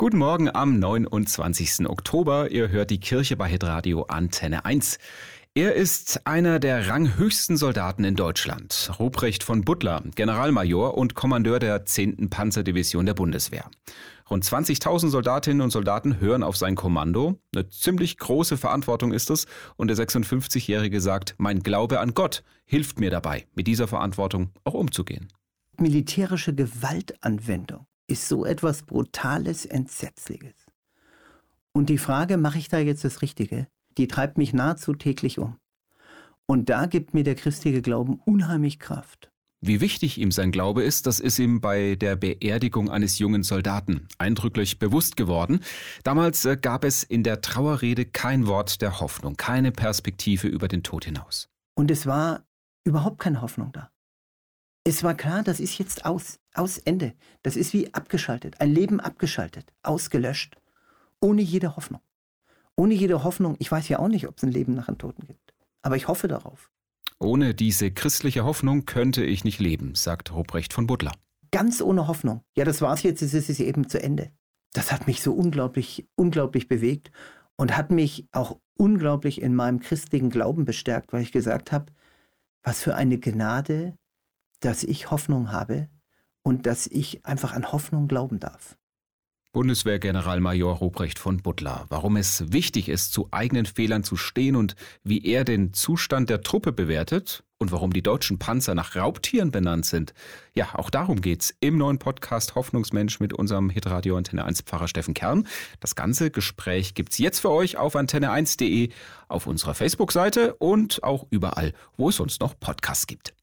Guten Morgen am 29. Oktober. Ihr hört die Kirche bei Hitradio Antenne 1. Er ist einer der ranghöchsten Soldaten in Deutschland. Ruprecht von Butler, Generalmajor und Kommandeur der 10. Panzerdivision der Bundeswehr. Rund 20.000 Soldatinnen und Soldaten hören auf sein Kommando. Eine ziemlich große Verantwortung ist es. Und der 56-Jährige sagt, mein Glaube an Gott hilft mir dabei, mit dieser Verantwortung auch umzugehen. Militärische Gewaltanwendung ist so etwas Brutales, Entsetzliches. Und die Frage, mache ich da jetzt das Richtige, die treibt mich nahezu täglich um. Und da gibt mir der christliche Glauben unheimlich Kraft. Wie wichtig ihm sein Glaube ist, das ist ihm bei der Beerdigung eines jungen Soldaten eindrücklich bewusst geworden. Damals äh, gab es in der Trauerrede kein Wort der Hoffnung, keine Perspektive über den Tod hinaus. Und es war überhaupt keine Hoffnung da. Es war klar, das ist jetzt aus, aus Ende. Das ist wie abgeschaltet, ein Leben abgeschaltet, ausgelöscht, ohne jede Hoffnung. Ohne jede Hoffnung, ich weiß ja auch nicht, ob es ein Leben nach dem Toten gibt, aber ich hoffe darauf. Ohne diese christliche Hoffnung könnte ich nicht leben, sagt Ruprecht von Butler. Ganz ohne Hoffnung. Ja, das war's jetzt, es ist eben zu Ende. Das hat mich so unglaublich, unglaublich bewegt und hat mich auch unglaublich in meinem christlichen Glauben bestärkt, weil ich gesagt habe, was für eine Gnade, dass ich Hoffnung habe und dass ich einfach an Hoffnung glauben darf. Bundeswehrgeneralmajor Ruprecht von Butler, warum es wichtig ist, zu eigenen Fehlern zu stehen und wie er den Zustand der Truppe bewertet und warum die deutschen Panzer nach Raubtieren benannt sind. Ja, auch darum geht's im neuen Podcast Hoffnungsmensch mit unserem Hitradio Antenne 1 Pfarrer Steffen Kern. Das ganze Gespräch gibt's jetzt für euch auf antenne1.de, auf unserer Facebook-Seite und auch überall, wo es sonst noch Podcasts gibt.